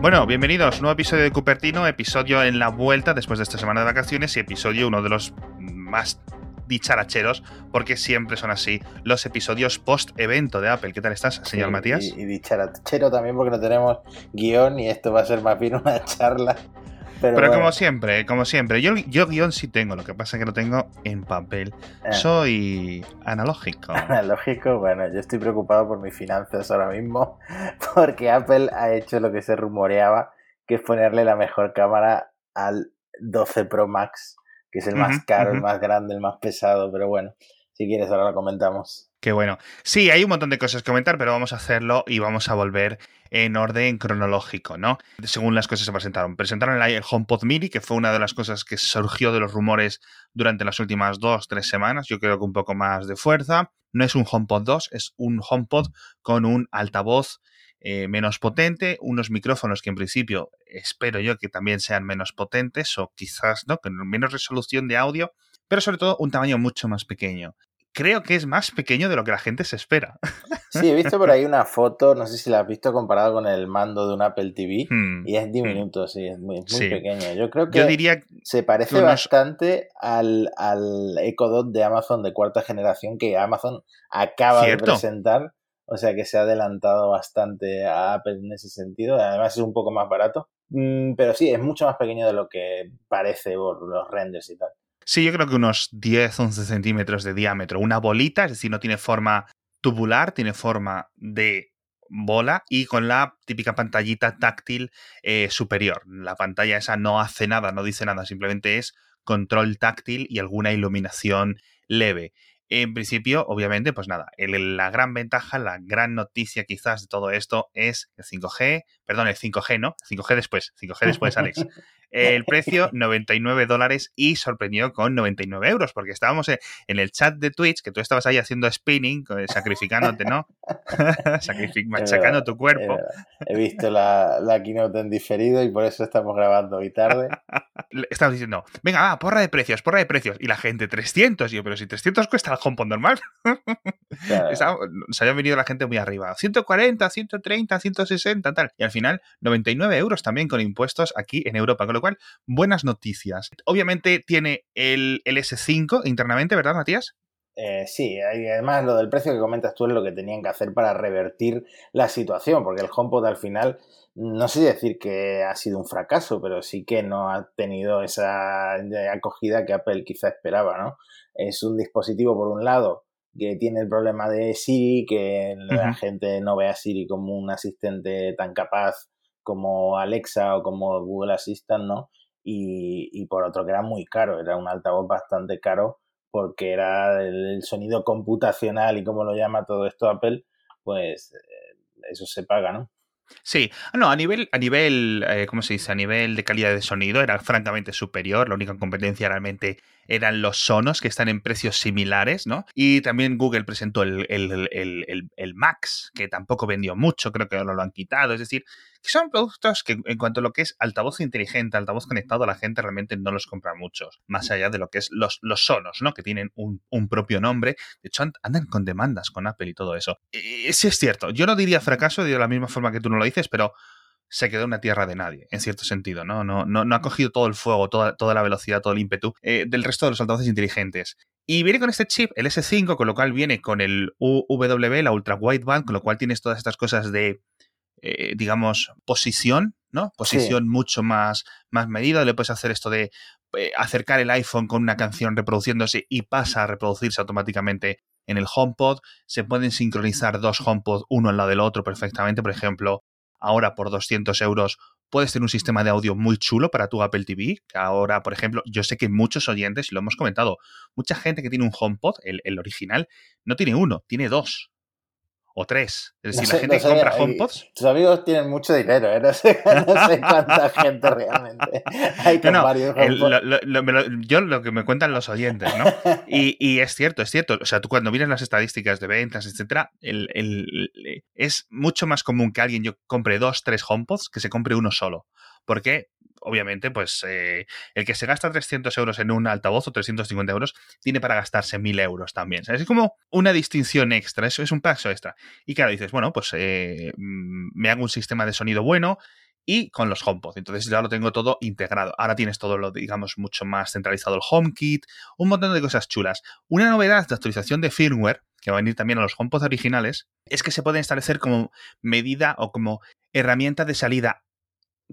Bueno, bienvenidos. a un Nuevo episodio de Cupertino, episodio en la vuelta después de esta semana de vacaciones y episodio uno de los más dicharacheros, porque siempre son así los episodios post-evento de Apple. ¿Qué tal estás, señor Matías? Y, y, dicharachero también porque no tenemos guion y esto va a ser más bien una charla pero, como siempre, como siempre, yo, yo guion sí tengo, lo que pasa es que lo tengo en papel. Eh. Soy analógico. Analógico, bueno, yo estoy preocupado por mis finanzas ahora mismo, porque Apple ha hecho lo que se rumoreaba, que es ponerle la mejor cámara al 12 Pro Max, que es el más caro, el más grande, el más pesado, pero bueno, si quieres ahora lo comentamos. Qué bueno. Sí, hay un montón de cosas que comentar, pero vamos a hacerlo y vamos a volver en orden cronológico, ¿no? Según las cosas se presentaron. Presentaron el HomePod Mini, que fue una de las cosas que surgió de los rumores durante las últimas dos, tres semanas. Yo creo que un poco más de fuerza. No es un HomePod 2, es un HomePod con un altavoz eh, menos potente, unos micrófonos que en principio espero yo que también sean menos potentes o quizás, ¿no? Con menos resolución de audio, pero sobre todo un tamaño mucho más pequeño creo que es más pequeño de lo que la gente se espera. Sí, he visto por ahí una foto, no sé si la has visto comparado con el mando de un Apple TV, hmm, y es diminuto, sí, es muy, pequeño. Yo creo que diría se parece bastante al, al Echo Dot de Amazon de cuarta generación que Amazon acaba de presentar. O sea que se ha adelantado bastante a Apple en ese sentido. Además es un poco más barato. Mm, pero sí, es mucho más pequeño de lo que parece por los renders y tal. Sí, yo creo que unos 10, 11 centímetros de diámetro. Una bolita, es decir, no tiene forma tubular, tiene forma de bola y con la típica pantallita táctil eh, superior. La pantalla esa no hace nada, no dice nada, simplemente es control táctil y alguna iluminación leve. En principio, obviamente, pues nada, la gran ventaja, la gran noticia quizás de todo esto es el 5G, perdón, el 5G, ¿no? 5G después, 5G después, Alex. El precio, 99 dólares y sorprendió con 99 euros, porque estábamos en el chat de Twitch, que tú estabas ahí haciendo spinning, sacrificándote, ¿no? machacando tu cuerpo. He visto la, la keynote en diferido y por eso estamos grabando hoy tarde. Estamos diciendo, venga, va, porra de precios, porra de precios. Y la gente, 300. Y yo, pero si 300 cuesta el HomePod normal. se había venido la gente muy arriba. 140, 130, 160, tal. Y al final, 99 euros también con impuestos aquí en Europa. Con lo cual, buenas noticias. Obviamente tiene el, el S5 internamente, ¿verdad, Matías? Eh, sí, además lo del precio que comentas tú es lo que tenían que hacer para revertir la situación, porque el HomePod al final, no sé decir que ha sido un fracaso, pero sí que no ha tenido esa acogida que Apple quizá esperaba, ¿no? Es un dispositivo, por un lado, que tiene el problema de Siri, que la gente no ve a Siri como un asistente tan capaz como Alexa o como Google Assistant, ¿no? Y, y por otro que era muy caro, era un altavoz bastante caro porque era el, sonido computacional y como lo llama todo esto Apple, pues eh, eso se paga, ¿no? Sí, no, a nivel, a nivel, eh, ¿cómo se dice? A nivel de calidad de sonido era francamente superior. La única competencia realmente eran los sonos que están en precios similares, ¿no? Y también Google presentó el, el, Max, que tampoco vendió mucho, creo que ahora lo han quitado. Es decir, que son productos que en cuanto a lo que es altavoz inteligente, altavoz conectado, la gente realmente no los compra muchos, más allá de lo que es los, los sonos, ¿no? Que tienen un, propio nombre. De hecho, andan con demandas con Apple y todo eso. Sí es cierto, yo no diría fracaso de la misma forma que tú no lo dices, pero se quedó en una tierra de nadie, en cierto sentido, ¿no? No, no, no ha cogido todo el fuego, toda, toda la velocidad, todo el ímpetu eh, del resto de los altavoces inteligentes. Y viene con este chip, el S5, con lo cual viene con el UW, la Ultra Wideband, con lo cual tienes todas estas cosas de, eh, digamos, posición, ¿no? Posición mucho más, más medida. Le puedes hacer esto de eh, acercar el iPhone con una canción reproduciéndose y pasa a reproducirse automáticamente en el HomePod. Se pueden sincronizar dos HomePod uno al lado del otro perfectamente. Por ejemplo, ahora por 200 euros puedes tener un sistema de audio muy chulo para tu Apple TV. Que ahora, por ejemplo, yo sé que muchos oyentes, y lo hemos comentado, mucha gente que tiene un HomePod, el, el original, no tiene uno, tiene dos o tres. Es decir, la gente que compra HomePods. Tus amigos tienen mucho dinero, ¿eh? no, sé, cuánta gente realmente. Hay con varios yo lo que me cuentan los oyentes, ¿no? Y, es cierto, es cierto. O sea, tú cuando miras las estadísticas de ventas, etcétera, es mucho más común que alguien yo compre dos, tres HomePods que se compre uno solo. ¿Por qué? Obviamente, pues eh, el que se gasta 300 euros en un altavoz o 350 euros tiene para gastarse 1000 euros también. Es como una distinción extra, eso es un paso extra. Y claro, dices, bueno, pues eh, mm, me hago un sistema de sonido bueno y con los HomePod. Entonces ya lo tengo todo integrado. Ahora tienes todo lo, digamos, mucho más centralizado el HomeKit, un montón de cosas chulas. Una novedad de actualización de firmware, que va a venir también a los HomePod originales, es que se puede establecer como medida o como herramienta de salida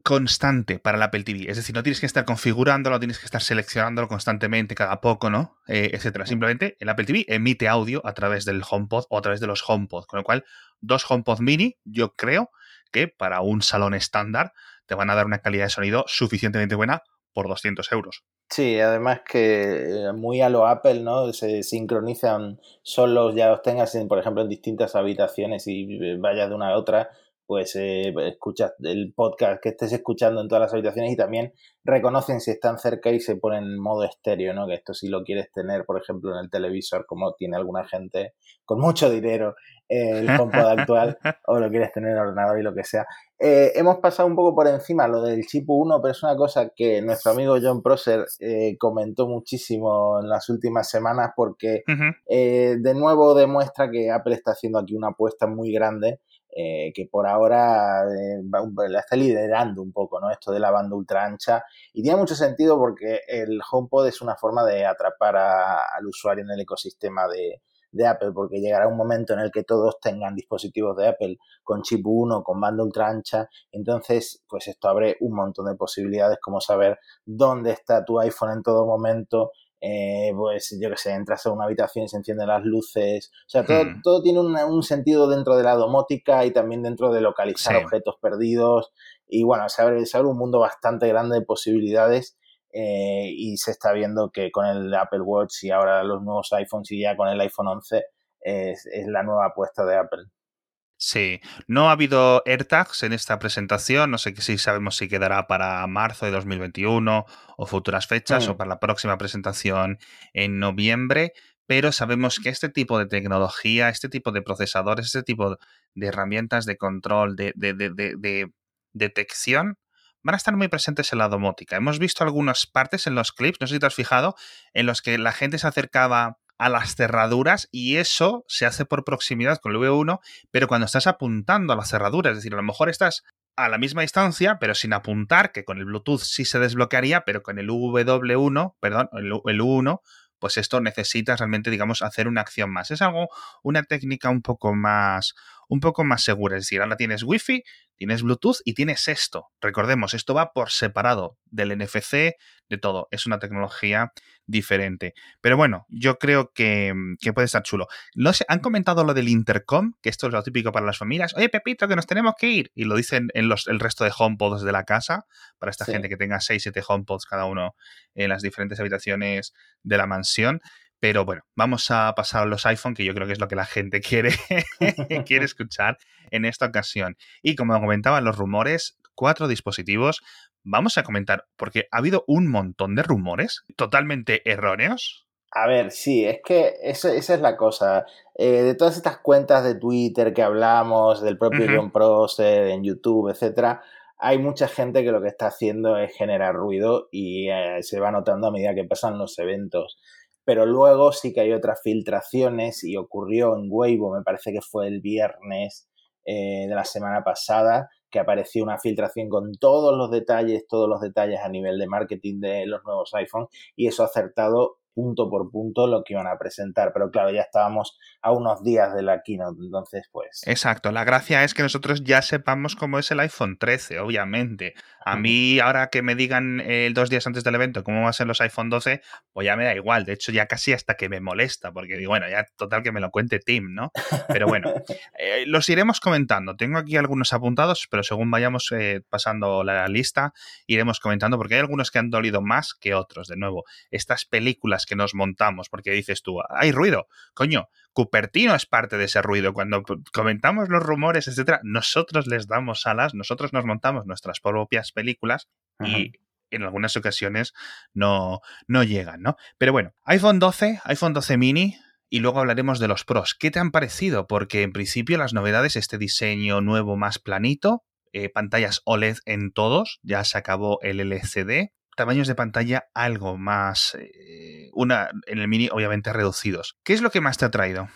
constante para la Apple TV. Es decir, no tienes que estar configurándolo, tienes que estar seleccionándolo constantemente cada poco, ¿no? Eh, etcétera. Simplemente el Apple TV emite audio a través del HomePod o a través de los HomePod. Con lo cual, dos HomePod mini, yo creo que para un salón estándar te van a dar una calidad de sonido suficientemente buena por 200 euros. Sí, además que eh, muy a lo Apple, ¿no? Se sincronizan solos, ya los tengas, en, por ejemplo, en distintas habitaciones y vayas de una a otra, pues eh, escuchas el podcast que estés escuchando en todas las habitaciones y también reconocen si están cerca y se ponen en modo estéreo, ¿no? Que esto si lo quieres tener, por ejemplo, en el televisor, como tiene alguna gente con mucho dinero, eh, el HomePod actual, o lo quieres tener en ordenador y lo que sea. Eh, hemos pasado un poco por encima lo del chip 1, pero es una cosa que nuestro amigo John Prosser eh, comentó muchísimo en las últimas semanas porque de nuevo demuestra que Apple está haciendo aquí una apuesta muy grande eh, que por ahora eh, la está liderando un poco, ¿no? Esto de la banda ultra ancha. Y tiene mucho sentido porque el HomePod es una forma de atrapar al usuario en el ecosistema de, de, Apple, porque llegará un momento en el que todos tengan dispositivos de Apple con chip 1, con banda ultra ancha. Entonces, pues esto abre un montón de posibilidades como saber dónde está tu iPhone en todo momento, eh, pues yo que sé, entras a una habitación y se encienden las luces. O sea, todo, hmm. todo tiene un, sentido dentro de la domótica y también dentro de localizar objetos perdidos. Y bueno, se abre, se abre un mundo bastante grande de posibilidades. Eh, y se está viendo que con el Apple Watch y ahora los nuevos iPhones y ya con el iPhone 11 es, es la nueva apuesta de Apple. Sí, no ha habido AirTags en esta presentación, no sé si sabemos si quedará para marzo de 2021 o futuras fechas o mm. para la próxima presentación en noviembre, pero sabemos que este tipo de tecnología, este tipo de procesadores, este tipo de herramientas de control, de, de, de, de detección, van a estar muy presentes en la domótica. Hemos visto algunas partes en los clips, no sé si te has fijado, en los que la gente se acercaba a las cerraduras y eso se hace por proximidad con el V1, pero cuando estás apuntando a la cerradura, es decir, a lo mejor estás a la misma distancia, pero sin apuntar, que con el Bluetooth sí se desbloquearía, pero con el W1, perdón, el, el U1, pues esto necesitas realmente, digamos, hacer una acción más. Es algo, una técnica un poco más, un poco más segura. Es decir, ahora tienes Wi-Fi, tienes Bluetooth y tienes esto. Recordemos, esto va por separado del NFC, de todo. Es una tecnología diferente. Pero bueno, yo creo que, puede estar chulo. No sé, han comentado lo del intercom, que esto es lo típico para las familias. Oye, Pepito, que nos tenemos que ir. Y lo dicen en los, el resto de HomePods de la casa, para esta gente que tenga 6, 7 HomePods cada uno en las diferentes habitaciones de la mansión. Pero bueno, vamos a pasar a los iPhone, que yo creo que es lo que la gente quiere, quiere escuchar en esta ocasión. Y como comentaban los rumores, cuatro dispositivos. Vamos a comentar, porque ha habido un montón de rumores totalmente erróneos. A ver, sí, es que esa es la cosa. Eh, de todas estas cuentas de Twitter que hablamos, del propio John Prosser, en YouTube, etcétera, hay mucha gente que lo que está haciendo es generar ruido y eh, se va notando a medida que pasan los eventos pero luego sí que hay otras filtraciones y ocurrió en Weibo, me parece que fue el viernes eh, de la semana pasada, que apareció una filtración con todos los detalles, todos los detalles a nivel de marketing de los nuevos iPhones y eso ha acertado punto por punto lo que iban a presentar. Pero claro, ya estábamos a unos días de la keynote, entonces pues... Exacto, la gracia es que nosotros ya sepamos cómo es el iPhone 13, obviamente. A mí, ahora que me digan eh, dos días antes del evento cómo van a ser los iPhone 12, pues ya me da igual. De hecho, ya casi hasta que me molesta, porque digo, bueno, ya total que me lo cuente Tim, ¿no? Pero bueno, eh, los iremos comentando. Tengo aquí algunos apuntados, pero según vayamos eh, pasando la lista, iremos comentando, porque hay algunos que han dolido más que otros. De nuevo, estas películas que nos montamos, porque dices tú, hay ruido, coño, Cupertino es parte de ese ruido. Cuando comentamos los rumores, etcétera, nosotros les damos alas, nosotros nos montamos nuestras propias películas y en algunas ocasiones no, no llegan, ¿no? Pero bueno, iPhone 12, iPhone 12 mini, y luego hablaremos de los pros. ¿Qué te han parecido? Porque en principio las novedades, este diseño nuevo más planito, eh, pantallas OLED en todos, ya se acabó el LCD, tamaños de pantalla algo más, eh, una en el mini obviamente reducidos. ¿Qué es lo que más te ha traído?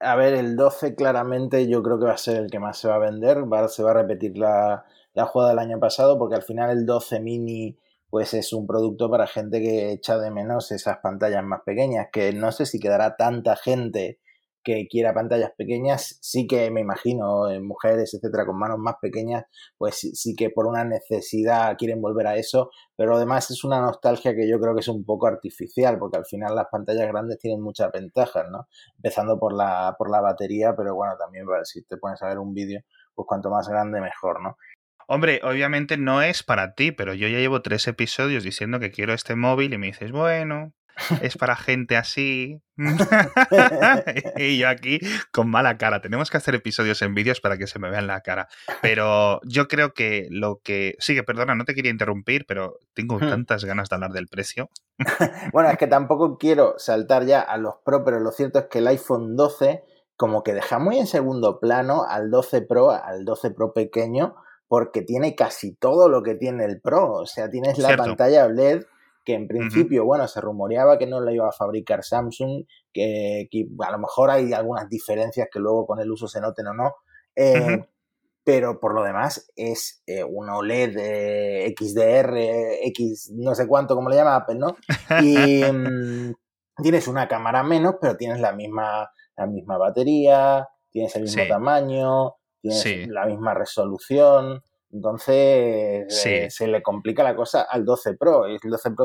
A ver, el 12 claramente yo creo que va a ser el que más se va a vender, se va a repetir la, la jugada del año pasado porque al final el 12 mini pues es un producto para gente que echa de menos esas pantallas más pequeñas, que no sé si quedará tanta gente que quiera pantallas pequeñas, sí que me imagino, en mujeres, etcétera, con manos más pequeñas, pues sí, que por una necesidad quieren volver a eso, pero además es una nostalgia que yo creo que es un poco artificial, porque al final las pantallas grandes tienen muchas ventajas, ¿no? Empezando por la, por la batería, pero bueno, también si te pones a ver un vídeo, pues cuanto más grande mejor, ¿no? Hombre, obviamente no es para ti, pero yo ya llevo tres episodios diciendo que quiero este móvil y me dices, bueno, es para gente así. y yo aquí con mala cara. Tenemos que hacer episodios en vídeos para que se me vean la cara. Pero yo creo que lo que. Sí, que perdona, no te quería interrumpir, pero tengo hmm. tantas ganas de hablar del precio. bueno, es que tampoco quiero saltar ya a los Pro, pero lo cierto es que el iPhone 12, como que deja muy en segundo plano al 12 Pro, al 12 Pro pequeño, porque tiene casi todo lo que tiene el Pro. O sea, tienes la pantalla OLED que en principio, bueno, se rumoreaba que no la iba a fabricar Samsung, que, a lo mejor hay algunas diferencias que luego con el uso se noten o no, eh, pero por lo demás es eh, un OLED eh, XDR, X no sé cuánto, como le llama Apple, ¿no? Y mm, tienes una cámara menos, pero tienes la misma, la misma batería, tienes el mismo tamaño, tienes la misma resolución. Entonces eh, se le complica la cosa al 12 Pro. El 12 Pro,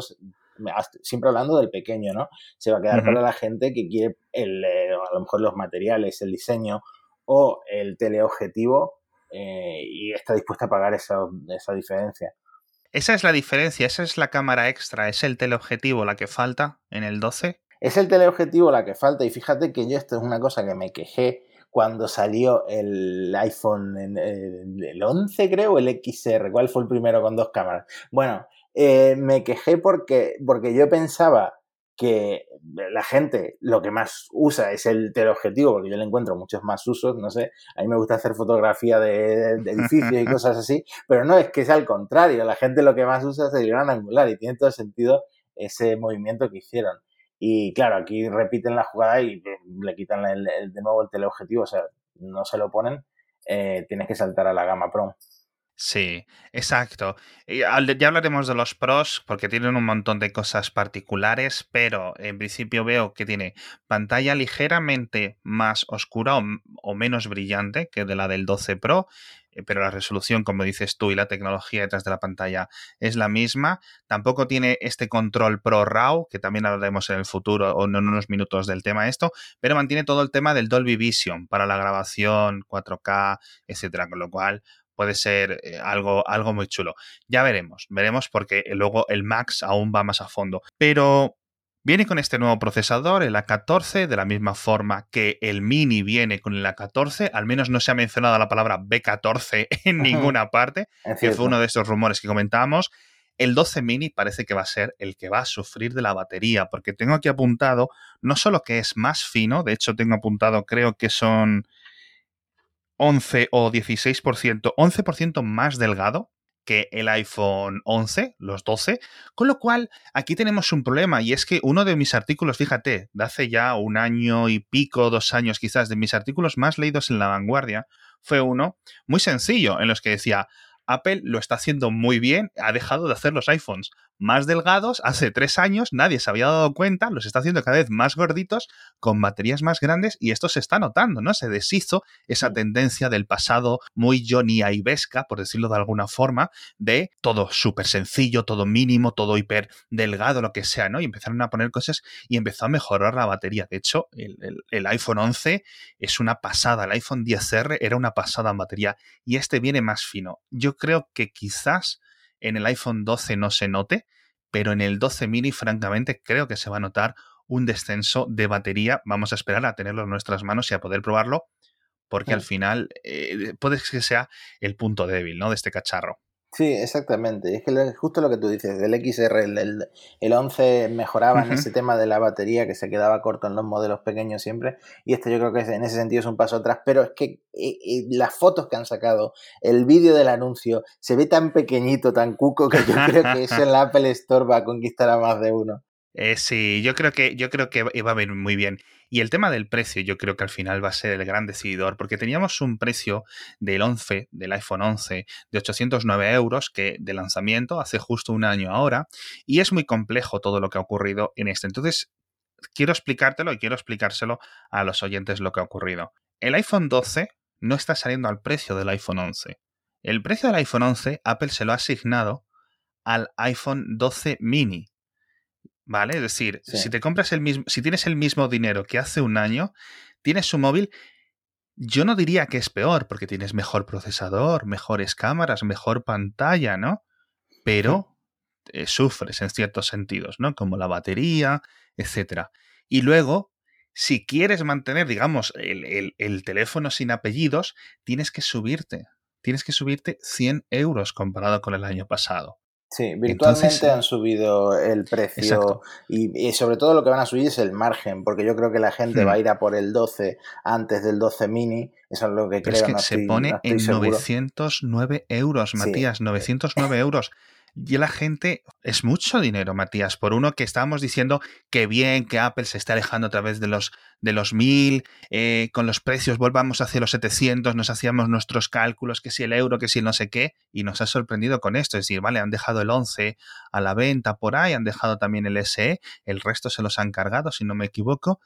siempre hablando del pequeño, ¿no? Se va a quedar para la gente que quiere el, eh, a lo mejor los materiales, el diseño o el teleobjetivo eh, y está dispuesta a pagar esa, esa diferencia. Esa es la diferencia, esa es la cámara extra, es el teleobjetivo la que falta en el 12. Es el teleobjetivo la que falta y fíjate que yo esto es una cosa que me quejé cuando salió el iPhone, el 11 creo, el XR, ¿cuál fue el primero con dos cámaras? Bueno, eh, me quejé porque, porque yo pensaba que la gente lo que más usa es el teleobjetivo, porque yo le encuentro muchos más usos, no sé, a mí me gusta hacer fotografía de, de edificios y cosas así, pero no, es que es al contrario, la gente lo que más usa es el gran angular y tiene todo sentido ese movimiento que hicieron. Y claro, aquí repiten la jugada y le quitan el, de nuevo el teleobjetivo, o sea, no se lo ponen, eh, tienes que saltar a la gama Pro. Sí, exacto. Ya hablaremos de los pros porque tienen un montón de cosas particulares, pero en principio veo que tiene pantalla ligeramente más oscura o, menos brillante que de la del 12 Pro, eh, pero la resolución, como dices tú, y la tecnología detrás de la pantalla es la misma. Tampoco tiene este control Pro RAW, que también hablaremos en el futuro o en unos minutos del tema esto, pero mantiene todo el tema del Dolby Vision para la grabación 4K, etcétera, con lo cual puede ser eh, algo, algo muy chulo. Ya veremos, veremos porque luego el Max aún va más a fondo. Pero Viene con este nuevo procesador, el A14, de la misma forma que el Mini viene con el A14. Al menos no se ha mencionado la palabra B14 en ninguna parte, que fue uno de esos rumores que comentábamos. El 12 mini parece que va a ser el que va a sufrir de la batería, porque tengo aquí apuntado no solo que es más fino, de hecho tengo apuntado creo que son 11 o 16%, 11% más delgado que el iPhone 11, los 12, con lo cual aquí tenemos un problema y es que uno de mis artículos, fíjate, de hace ya un año y pico, dos años quizás, de mis artículos más leídos en la vanguardia, fue uno muy sencillo en los que decía, Apple lo está haciendo muy bien, ha dejado de hacer los iPhones más delgados. Hace tres años nadie se había dado cuenta, los está haciendo cada vez más gorditos, con baterías más grandes, y esto se está notando, ¿no? Se deshizo esa tendencia del pasado muy Johnny Aivesca, por decirlo de alguna forma, de todo súper sencillo, todo mínimo, todo hiper delgado, lo que sea, ¿no? Y empezaron a poner cosas y empezó a mejorar la batería. De hecho, el, el iPhone 11 es una pasada, el iPhone 10R era una pasada en batería, y este viene más fino. Yo creo que quizás en el iPhone 12 no se note, pero en el 12 mini, francamente, creo que se va a notar un descenso de batería. Vamos a esperar a tenerlo en nuestras manos y a poder probarlo, porque al final eh, puede que sea el punto débil ¿no? de este cacharro. Sí, exactamente. Es que justo lo que tú dices, del XR, el, el 11 mejoraba en ese tema de la batería que se quedaba corto en los modelos pequeños siempre. Y este yo creo que en ese sentido es un paso atrás. Pero es que eh, eh, las fotos que han sacado, el vídeo del anuncio, se ve tan pequeñito, tan cuco, que yo creo que eso en la Apple Store va a conquistar a más de uno. Eh, sí, yo creo que yo creo que va a venir muy bien. Y el tema del precio, yo creo que al final va a ser el gran decididor, porque teníamos un precio del 11, del iPhone 11, de 809 euros, que de lanzamiento hace justo un año ahora, y es muy complejo todo lo que ha ocurrido en este. Entonces, quiero explicártelo y quiero explicárselo a los oyentes lo que ha ocurrido. El iPhone 12 no está saliendo al precio del iPhone 11. El precio del iPhone 11 Apple se lo ha asignado al iPhone 12 mini. ¿Vale? Es decir, si te compras el mismo, si tienes el mismo dinero que hace un año, tienes un móvil, yo no diría que es peor, porque tienes mejor procesador, mejores cámaras, mejor pantalla, ¿no? Pero eh, sufres en ciertos sentidos, ¿no? Como la batería, etc. Y luego, si quieres mantener, digamos, el, el teléfono sin apellidos, tienes que subirte. Tienes que subirte 100 euros comparado con el año pasado. Sí, virtualmente han subido el precio y, sobre todo lo que van a subir es el margen, porque yo creo que la gente va a hmm. ir a por el 12 antes del 12 mini, eso es lo que creo. Es que se pone en 909 euros, Matías, 909 euros. Y la gente es mucho dinero, Matías, por uno que estábamos diciendo que bien, que Apple se está alejando a través de los, de los 1000, eh, con los precios volvamos hacia los 700, nos hacíamos nuestros cálculos, que si el euro, que si el no sé qué, y nos ha sorprendido con esto. Es decir, vale, han dejado el 11 a la venta por ahí, han dejado también el SE, el resto se los han cargado, si no me equivoco,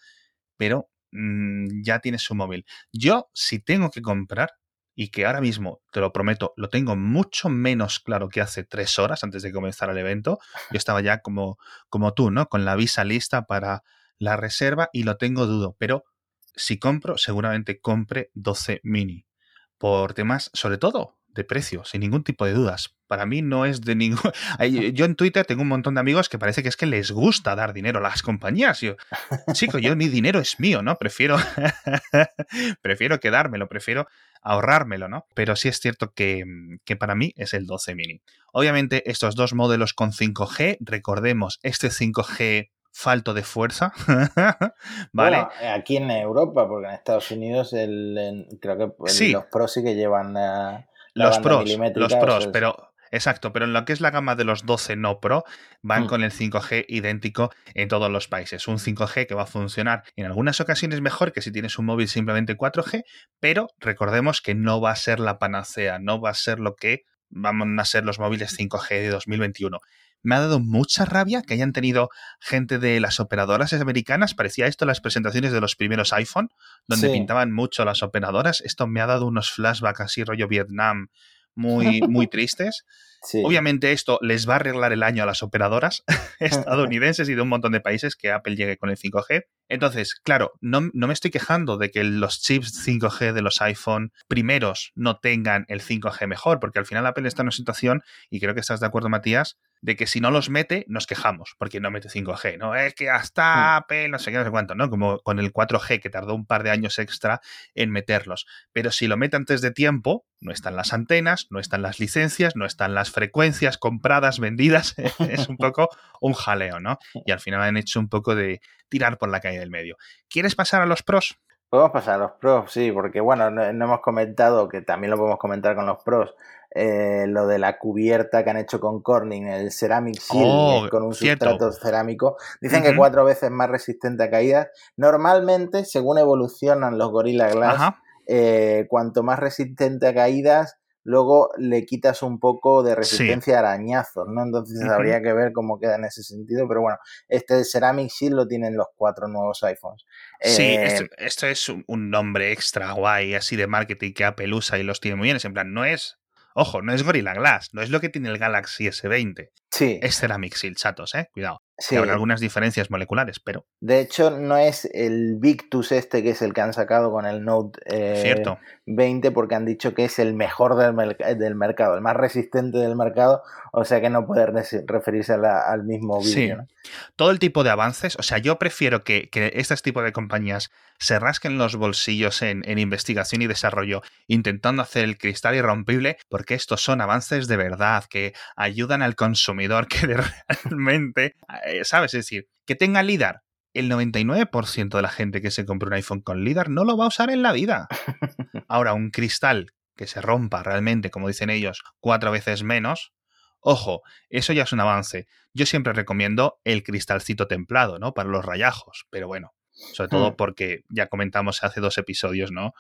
pero mm, ya tiene su móvil. Yo, si tengo que comprar, y que ahora mismo, te lo prometo, lo tengo mucho menos claro que hace tres horas antes de comenzar el evento. Yo estaba ya como, como tú, ¿no? Con la visa lista para la reserva y lo tengo dudo, pero si compro, seguramente compre 12 mini. Por temas, sobre todo, de precio, sin ningún tipo de dudas. Para mí no es de ningún... Yo en Twitter tengo un montón de amigos que parece que es que les gusta dar dinero a las compañías. Yo, chico, yo mi dinero es mío, ¿no? Prefiero, prefiero quedármelo, prefiero ahorrármelo, ¿no? Pero sí es cierto que, que, para mí es el 12 mini. Obviamente estos dos modelos con 5G, recordemos, este 5G falto de fuerza. ¿Vale? aquí en Europa, porque en Estados Unidos el, creo que los Pro sí que llevan los pros, los pros, pero exacto, pero en lo que es la gama de los 12 no Pro van hmm. con el 5G idéntico en todos los países. Un 5G que va a funcionar en algunas ocasiones mejor que si tienes un móvil simplemente 4G, pero recordemos que no va a ser la panacea, no va a ser lo que van a ser los móviles 5G de 2021 me ha dado mucha rabia que hayan tenido gente de las operadoras americanas. Parecía esto las presentaciones de los primeros iPhone, donde pintaban mucho las operadoras. Esto me ha dado unos flashbacks así, rollo Vietnam, muy, muy tristes. Obviamente esto les va a arreglar el año a las operadoras estadounidenses y de un montón de países que Apple llegue con el 5G. Entonces, claro, no, no, me estoy quejando de que los chips 5G de los iPhone primeros no tengan el 5G mejor, porque al final Apple está en una situación, y creo que estás de acuerdo, Matías, de que si no los mete, nos quejamos, porque no mete 5G, ¿no? Es que hasta hmm. Apple, no sé qué, no sé cuánto, ¿no? Como con el 4G, que tardó un par de años extra en meterlos. Pero si lo mete antes de tiempo, no están las antenas, no están las licencias, no están las frecuencias compradas, vendidas, es un poco un jaleo, ¿no? Y al final han hecho un poco de tirar por la calle del medio. ¿Quieres pasar a los pros? Podemos pasar a los pros, sí, porque bueno, no, hemos comentado, que también lo podemos comentar con los pros, eh, lo de la cubierta que han hecho con Corning, el Ceramic Shield, oh, con un sustrato cerámico. Dicen que cuatro veces más resistente a caídas. Normalmente, según evolucionan los Gorilla Glass, eh, cuanto más resistente a caídas, luego le quitas un poco de resistencia a arañazos, ¿no? Entonces habría que ver cómo queda en ese sentido, pero bueno, este Ceramic Shield lo tienen los cuatro nuevos iPhones. Sí, eh, esto, es un nombre extra guay, así de marketing que Apple usa y los tiene muy bien. Es en plan, no es Ojo, no es Gorilla Glass, no es lo que tiene el Galaxy S20. Sí. Es Ceramic Shield, chatos, eh. Cuidado. Sí. Habrá algunas diferencias moleculares, pero. De hecho, no es el Victus este que es el que han sacado con el Note eh, 20, porque han dicho que es el mejor del, del, mercado, el más resistente del mercado, o sea que no puede referirse al mismo vídeo. Sí. Todo el tipo de avances, o sea, yo prefiero que, que este tipo de compañías se rasquen los bolsillos en, en investigación y desarrollo, intentando hacer el cristal irrompible, porque estos son avances de verdad que ayudan al consumidor que realmente eh, ¿sabes? Es decir, que tenga LIDAR. El 99% de la gente que se compra un iPhone con LIDAR no lo va a usar en la vida. Ahora, un cristal que se rompa realmente, como dicen ellos, cuatro veces menos, Ojo, eso ya es un avance. Yo siempre recomiendo el cristalcito templado, ¿no? Para los rayajos, pero bueno, sobre todo hmm. porque ya comentamos hace dos episodios, ¿no?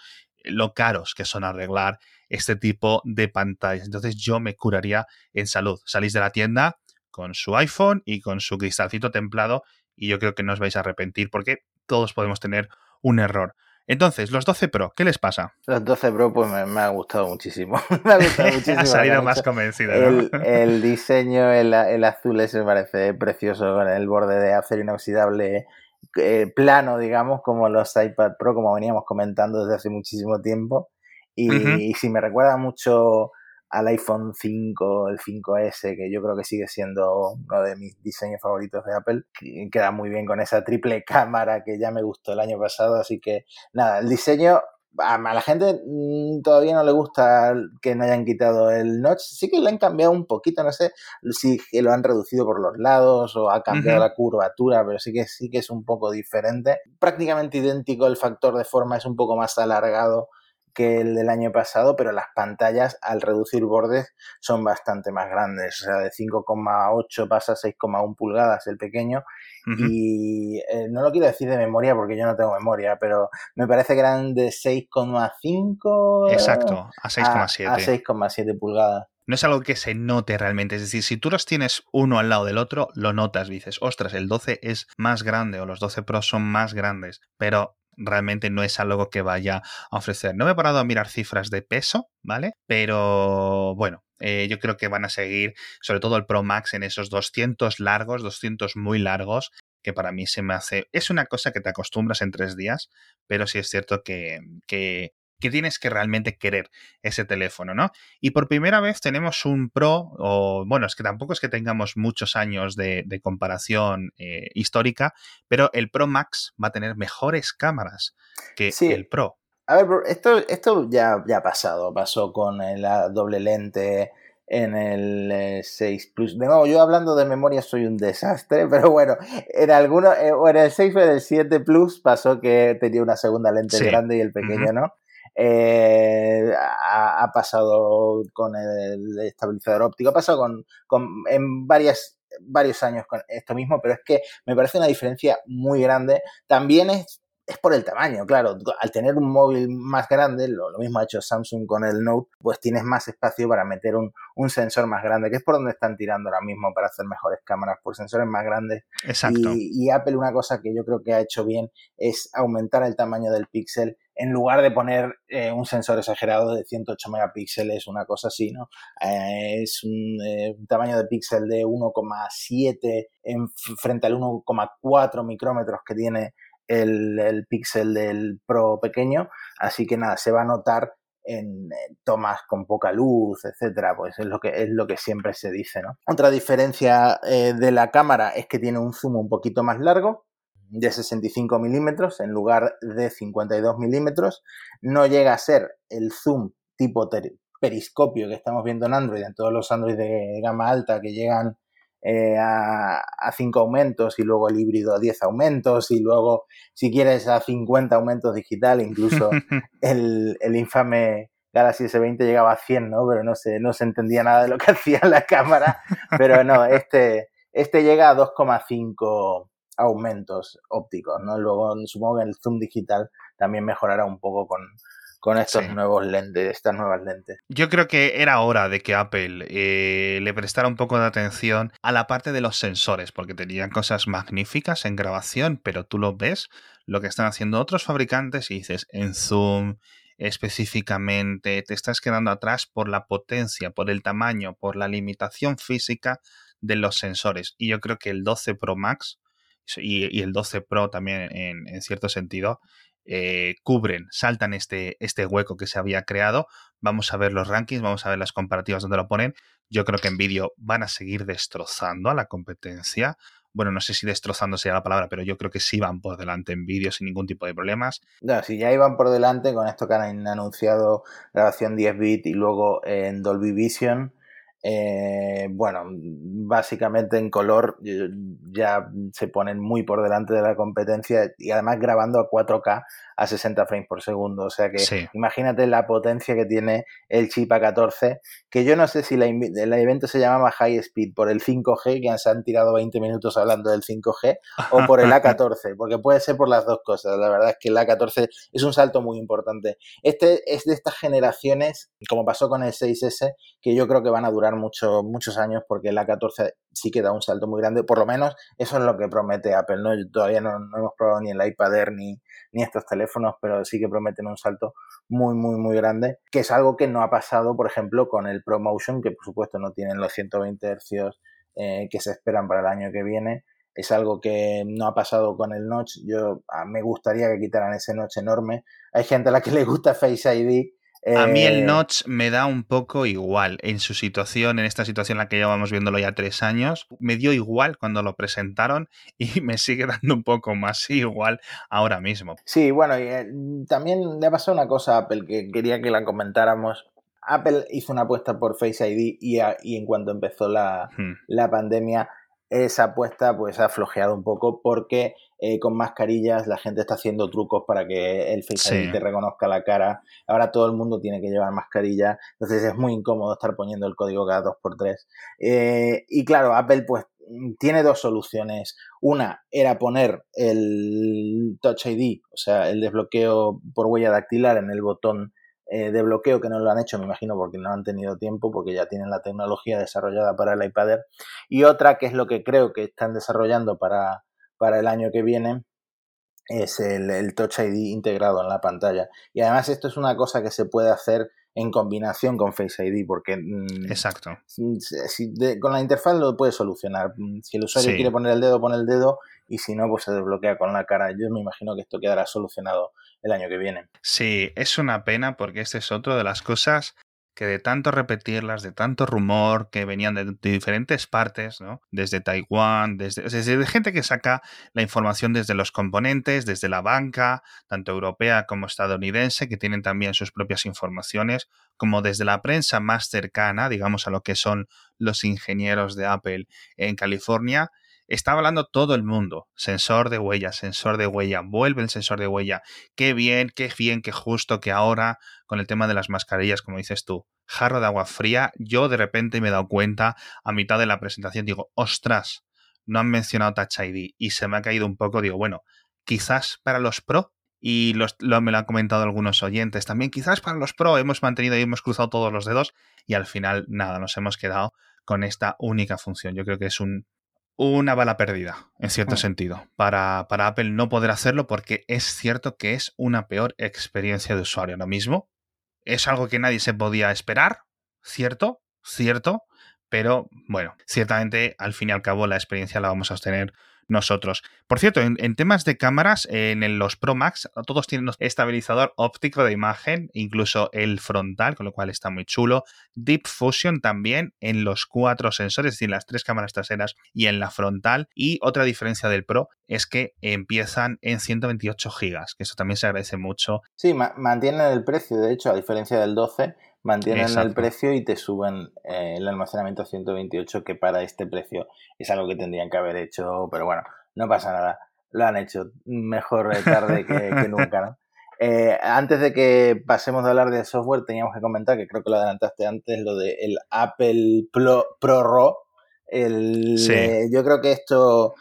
Lo caros que son arreglar este tipo de pantallas. Entonces yo me curaría en salud. Salís de la tienda con su iPhone y con su cristalcito templado y yo creo que no os vais a arrepentir porque todos podemos tener un error. Entonces, los 12 Pro, ¿qué les pasa? Los 12 Pro, pues me, ha gustado muchísimo. me ha gustado muchísimo. ha salido más convencido. El, diseño, el, azul ese me parece precioso con el borde de acero inoxidable eh, plano, digamos, como los iPad Pro, como veníamos comentando desde hace muchísimo tiempo. Y, si me recuerda mucho al iPhone 5, el 5S, que yo creo que sigue siendo uno de mis diseños favoritos de Apple. Queda muy bien con esa triple cámara que ya me gustó el año pasado, así que nada, el diseño a la gente mm, todavía no le gusta que no hayan quitado el notch. Sí que lo han cambiado un poquito, no sé si lo han reducido por los lados o ha cambiado la curvatura, pero sí que sí que es un poco diferente. Prácticamente idéntico, el factor de forma es un poco más alargado que el del año pasado, pero las pantallas al reducir bordes son bastante más grandes. O sea, de 5,8 pasa a 6,1 pulgadas el pequeño. Y eh, no lo quiero decir de memoria porque yo no tengo memoria, pero me parece que eran de 6,5. Exacto, a 6,7. A, 6,7 pulgadas. No es algo que se note realmente. Es decir, si tú los tienes uno al lado del otro, lo notas. Dices, ostras, el 12 es más grande o los 12 Pro son más grandes. Pero realmente no es algo que vaya a ofrecer. No me he parado a mirar cifras de peso, ¿vale? Pero bueno, eh, yo creo que van a seguir, sobre todo el Pro Max, en esos 200 largos, 200 muy largos, que para mí se me hace... Es una cosa que te acostumbras en tres días, pero sí es cierto que, que que tienes que realmente querer ese teléfono, ¿no? Y por primera vez tenemos un Pro, o bueno, es que tampoco es que tengamos muchos años de, comparación eh, histórica, pero el Pro Max va a tener mejores cámaras que el Pro. A ver, esto, esto ya, ya ha pasado, pasó con la doble lente en el 6 eh, Plus. De nuevo, yo hablando de memoria soy un desastre, pero bueno, en alguno, eh, o en el 6 o en el 7 Plus pasó que tenía una segunda lente grande y el pequeño no. Eh, ha, pasado con el estabilizador óptico, ha pasado con, con, en varias, varios años con esto mismo, pero es que me parece una diferencia muy grande. También es es por el tamaño, claro. Al tener un móvil más grande, lo, mismo ha hecho Samsung con el Note, pues tienes más espacio para meter un, sensor más grande, que es por donde están tirando ahora mismo para hacer mejores cámaras, por sensores más grandes. Exacto. Y, Apple una cosa que yo creo que ha hecho bien es aumentar el tamaño del píxel en lugar de poner eh, un sensor exagerado de 108 megapíxeles, una cosa así, ¿no? Eh, es eh, un, tamaño de píxel de 1,7 frente al 1,4 micrómetros que tiene el, el píxel del Pro pequeño, así que nada, se va a notar en, tomas con poca luz, etcétera, pues es lo que es lo que siempre se dice, ¿no? Otra diferencia de la cámara es que tiene un zoom un poquito más largo, de 65 milímetros en lugar de 52 milímetros. No llega a ser el zoom tipo periscopio que estamos viendo en Android, en todos los Android de gama alta que llegan eh, a, a 5 aumentos y luego el híbrido a 10 aumentos y luego, si quieres, a 50 aumentos digital, incluso el, el infame Galaxy S20 llegaba a 100, ¿no? Pero no se, no se entendía nada de lo que hacía la cámara. Pero no, este, este llega a 2,5 aumentos ópticos, ¿no? Luego supongo que el zoom digital también mejorará un poco con, con estos nuevos lentes, estas nuevas lentes. Yo creo que era hora de que Apple eh, le prestara un poco de atención a la parte de los sensores, porque tenían cosas magníficas en grabación, pero tú lo ves, lo que están haciendo otros fabricantes y dices, en zoom, específicamente, te estás quedando atrás por la potencia, por el tamaño, por la limitación física de los sensores. Y yo creo que el 12 Pro Max y, el 12 Pro también en cierto sentido eh, cubren, saltan este, este hueco que se había creado. Vamos a ver los rankings, vamos a ver las comparativas donde lo ponen. Yo creo que en vídeo van a seguir destrozando a la competencia. Bueno, no sé si destrozando sea la palabra, pero yo creo que sí van por delante en vídeo sin ningún tipo de problemas. No, si ya iban por delante con esto que han anunciado grabación 10 bit y luego en Dolby Vision, eh, bueno, básicamente en color ya se ponen muy por delante de la competencia y además grabando a 4K a 60 frames por segundo. O sea que imagínate la potencia que tiene el chip A14, que yo no sé si la, el evento se llamaba High Speed por el 5G, que se han tirado 20 minutos hablando del 5G, o por el A14, porque puede ser por las dos cosas. La verdad es que el A14 es un salto muy importante. Este es de estas generaciones, como pasó con el 6S, que yo creo que van a durar mucho, muchos años, porque el A14 sí que da un salto muy grande. Por lo menos eso es lo que promete Apple. ¿no? Todavía no, hemos probado ni el iPad Air ni, ni estos teléfonos, pero sí que prometen un salto muy, muy, muy grande, que es algo que no ha pasado, por ejemplo, con el ProMotion, que por supuesto no tienen los 120 Hz eh, que se esperan para el año que viene. Es algo que no ha pasado con el notch. Yo ah, me gustaría que quitaran ese notch enorme. Hay gente a la que le gusta Face ID a mí el eh, notch me da un poco igual en su situación, en esta situación en la que llevamos viéndolo ya tres años. Me dio igual cuando lo presentaron y me sigue dando un poco más igual ahora mismo. Sí, bueno, y, eh, también le ha pasado una cosa a Apple que quería que la comentáramos. Apple hizo una apuesta por Face ID y, en cuanto empezó la, hmm. la pandemia esa apuesta pues ha flojeado un poco porque eh, con mascarillas la gente está haciendo trucos para que el Face ID te reconozca la cara. Ahora todo el mundo tiene que llevar mascarilla, entonces es muy incómodo estar poniendo el código cada 2x3. Eh, y claro, Apple pues tiene dos soluciones. Una era poner el Touch ID, o sea, el desbloqueo por huella dactilar en el botón eh, de bloqueo que no lo han hecho, me imagino, porque no han tenido tiempo, porque ya tienen la tecnología desarrollada para el iPad Air. Y otra, que es lo que creo que están desarrollando para, para el año que viene, es el, Touch ID integrado en la pantalla. Y además esto es una cosa que se puede hacer en combinación con Face ID, porque mm, Exacto. con la interfaz lo puede solucionar. Mm, si el usuario quiere poner el dedo, pone el dedo, y si no, pues se desbloquea con la cara. Yo me imagino que esto quedará solucionado el año que viene. Sí, es una pena porque este es otro de las cosas que de tanto repetirlas, de tanto rumor que venían de, diferentes partes, ¿no? Desde Taiwán, desde, desde gente que saca la información desde los componentes, desde la banca, tanto europea como estadounidense, que tienen también sus propias informaciones, como desde la prensa más cercana, digamos, a lo que son los ingenieros de Apple en California, está hablando todo el mundo. Sensor de huella, sensor de huella, vuelve el sensor de huella. Qué bien, qué bien, qué justo que ahora, con el tema de las mascarillas, como dices tú, jarro de agua fría, yo de repente me he dado cuenta a mitad de la presentación, digo, ostras, no han mencionado Touch ID y se me ha caído un poco, digo, bueno, quizás para los Pro, y los, lo, me lo han comentado algunos oyentes también, quizás para los Pro hemos mantenido y hemos cruzado todos los dedos y al final nada, nos hemos quedado con esta única función. Yo creo que es un una bala perdida, en cierto mm. sentido, para, para, Apple no poder hacerlo porque es cierto que es una peor experiencia de usuario. Lo mismo, es algo que nadie se podía esperar, cierto, cierto, pero bueno, ciertamente al fin y al cabo la experiencia la vamos a obtener nosotros. Por cierto, en, temas de cámaras, en los Pro Max, todos tienen estabilizador óptico de imagen, incluso el frontal, con lo cual está muy chulo. Deep Fusion también en los cuatro sensores, es decir, las tres cámaras traseras y en la frontal. Y otra diferencia del Pro es que empiezan en 128 GB, que eso también se agradece mucho. Sí, mantienen el precio, de hecho, a diferencia del 12 mantienen el precio y te suben eh, el almacenamiento a 128, que para este precio es algo que tendrían que haber hecho, pero bueno, no pasa nada. Lo han hecho mejor tarde que, nunca, ¿no? Eh, antes de que pasemos a hablar de software, teníamos que comentar, que creo que lo adelantaste antes, lo del el Apple Pro, Pro El, eh, yo creo que esto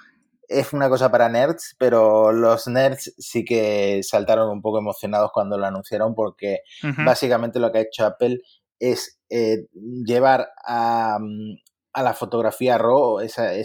es una cosa para nerds, pero los nerds sí que saltaron un poco emocionados cuando lo anunciaron porque básicamente lo que ha hecho Apple es eh, llevar a, mm, a, la fotografía RAW, ese,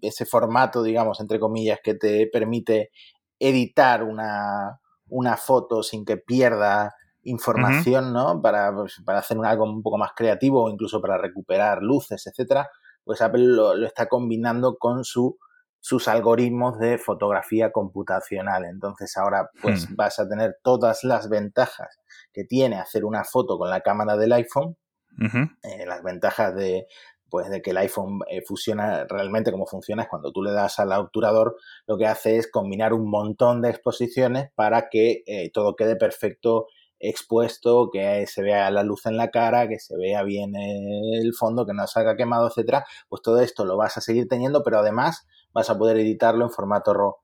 ese formato, digamos, entre comillas, que te permite editar una, una foto sin que pierda información, ¿no? Para, pues, para hacer algo un poco más creativo o incluso para recuperar luces, etcétera, pues Apple lo está combinando con su sus algoritmos de fotografía computacional. Entonces ahora pues hmm. vas a tener todas las ventajas que tiene hacer una foto con la cámara del iPhone, eh, las ventajas de pues de que el iPhone eh, funciona realmente como funciona es cuando tú le das al obturador, lo que hace es combinar un montón de exposiciones para que eh, todo quede perfecto expuesto, que se vea la luz en la cara, que se vea bien el fondo, que no salga quemado, etcétera, pues todo esto lo vas a seguir teniendo, pero además vas a poder editarlo en formato RAW.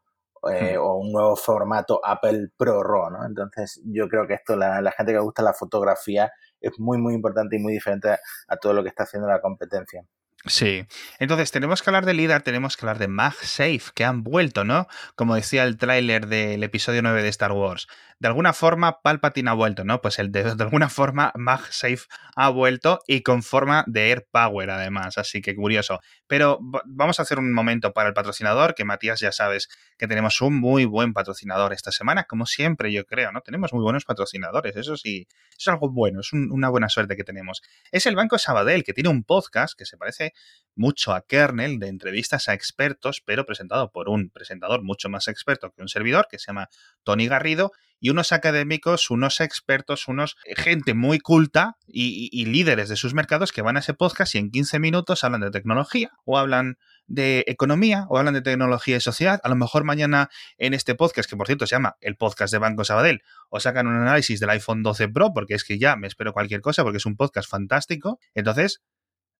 eh, o un nuevo formato Apple Pro RAW, ¿no? Entonces yo creo que esto, la, la gente que gusta la fotografía, es muy, muy importante y muy diferente a todo lo que está haciendo la competencia. Sí, entonces tenemos que hablar de LIDAR, tenemos que hablar de MagSafe, que han vuelto, ¿no? Como decía el tráiler del episodio 9 de Star Wars de alguna forma Palpatine ha vuelto, ¿no? Pues el de, de alguna forma MagSafe ha vuelto y con forma de Air Power además, así que curioso. Pero vamos a hacer un momento para el patrocinador, que Matías ya sabes que tenemos un muy buen patrocinador esta semana, como siempre yo creo, ¿no? Tenemos muy buenos patrocinadores, eso sí, es algo bueno, es una buena suerte que tenemos. Es el Banco Sabadell, que tiene un podcast que se parece mucho a Kernel de entrevistas a expertos, pero presentado por un presentador mucho más experto que un servidor, que se llama Tony Garrido, y unos académicos, unos expertos, unos eh, gente muy culta y, y, líderes de sus mercados que van a ese podcast y en 15 minutos hablan de tecnología o hablan de economía o hablan de tecnología y sociedad. A lo mejor mañana en este podcast, que por cierto se llama el podcast de Banco Sabadell, o sacan un análisis del iPhone 12 Pro, porque es que ya me espero cualquier cosa, porque es un podcast fantástico. Entonces,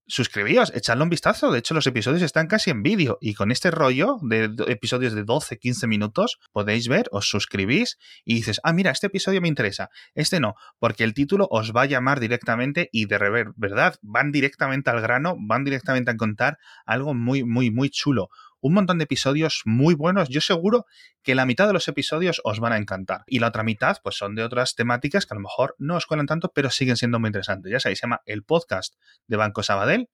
suscribíos, echadle un vistazo. De hecho, los episodios están casi en vídeo. Y con este rollo de episodios de 12, 15 minutos, podéis ver, os suscribís y dices, ah, mira, este episodio me interesa. Este no, porque el título os va a llamar directamente y de rever, ¿verdad? Van directamente al grano, van directamente a contar algo muy, muy, muy chulo un montón de episodios muy buenos. Yo seguro que la mitad de los episodios os van a encantar. Y la otra mitad, pues son de otras temáticas que a lo mejor no os cuelan tanto, pero siguen siendo muy interesantes. Ya sabéis, se llama El Podcast de Banco Sabadell.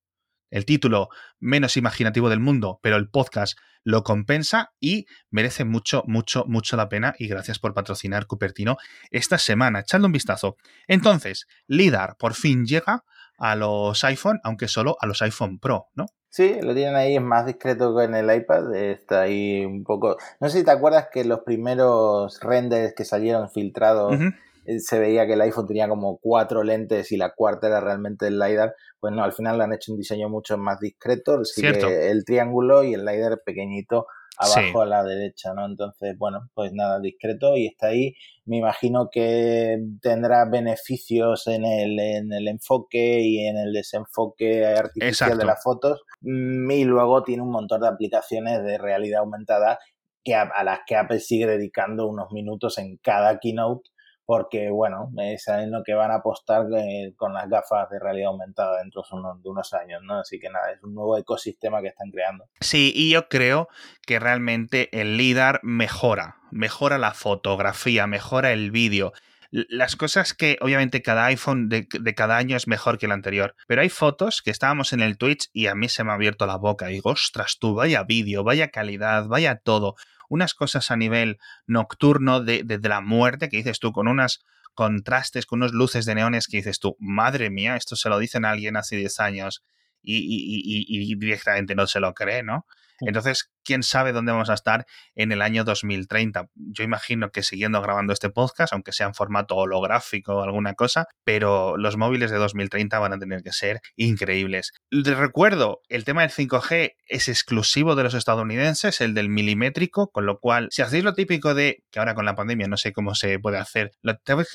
El título menos imaginativo del mundo, pero el podcast lo compensa y merece mucho, mucho, mucho la pena. Y gracias por patrocinar Cupertino esta semana. Echadle un vistazo. Entonces, LIDAR por fin llega a los iPhone, aunque solo a los iPhone Pro, ¿no? Sí, lo tienen ahí, es más discreto que en el iPad, está ahí un poco... No sé si te acuerdas que los primeros renders que salieron filtrados eh, se veía que el iPhone tenía como cuatro lentes y la cuarta era realmente el LiDAR, pues no, al final le han hecho un diseño mucho más discreto, el triángulo y el LiDAR pequeñito abajo a la derecha, ¿no? Entonces, bueno, pues nada, discreto y está ahí. Me imagino que tendrá beneficios en el, en el enfoque y en el desenfoque artificial de las fotos. Mm, y luego tiene un montón de aplicaciones de realidad aumentada que a, las que Apple sigue dedicando unos minutos en cada keynote porque bueno, es en lo que van a apostar eh, con las gafas de realidad aumentada dentro de unos, años, ¿no? Así que nada, es un nuevo ecosistema que están creando. Sí, y yo creo que realmente el LIDAR mejora, mejora la fotografía, mejora el vídeo. Las cosas que obviamente cada iPhone de, de, cada año es mejor que el anterior, pero hay fotos que estábamos en el Twitch y a mí se me ha abierto la boca y digo, ostras tú, vaya vídeo, vaya calidad, vaya todo unas cosas a nivel nocturno de, la muerte que dices tú, con unas contrastes, con unas luces de neones que dices tú, madre mía, esto se lo dicen a alguien hace 10 años y, y directamente no se lo cree, ¿no? Entonces, quién sabe dónde vamos a estar en el año 2030. Yo imagino que siguiendo grabando este podcast, aunque sea en formato holográfico o alguna cosa, pero los móviles de 2030 van a tener que ser increíbles. Les recuerdo, el tema del 5G es exclusivo de los estadounidenses, el del milimétrico, con lo cual, si hacéis lo típico de, que ahora con la pandemia no sé cómo se puede hacer,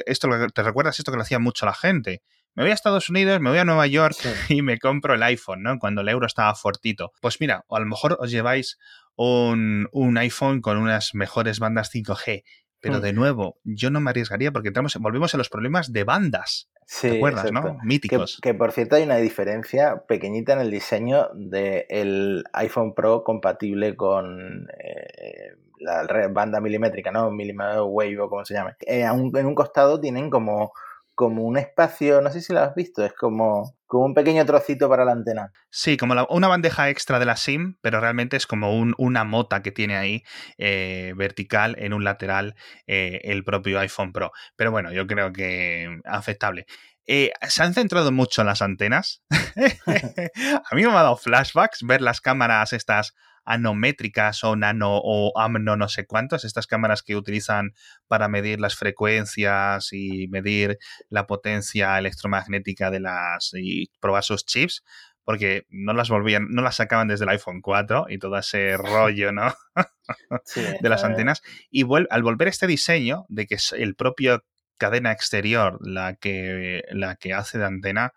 esto te recuerdas esto que lo hacía mucho la gente me voy a Estados Unidos, me voy a Nueva York y me compro el iPhone, ¿no? Cuando el euro estaba fortito. Pues mira, o a lo mejor os lleváis un, iPhone con unas mejores bandas 5G. Pero hmm. de nuevo, yo no me arriesgaría porque entramos, volvemos a los problemas de bandas. ¿Te acuerdas, no? Míticos. Que, por cierto hay una diferencia pequeñita en el diseño del iPhone Pro compatible con eh, la banda milimétrica, ¿no? Millimeter Wave o como se llame. Eh, en un costado tienen como como un espacio, no sé si lo has visto, es como, como un pequeño trocito para la antena. Sí, como una bandeja extra de la SIM, pero realmente es como una mota que tiene ahí eh, vertical en un lateral eh, el propio iPhone Pro. Pero bueno, yo creo que aceptable. Eh, se han centrado mucho en las antenas. a mí me ha dado flashbacks ver las cámaras estas anométricas o nano o amno no sé cuántos, estas cámaras que utilizan para medir las frecuencias y medir la potencia electromagnética de las y probar sus chips, porque no las volvían, no las sacaban desde el iPhone 4 y todo ese rollo, ¿no? de las antenas. Y al volver este diseño de que es el propio cadena exterior la que, la que hace de antena,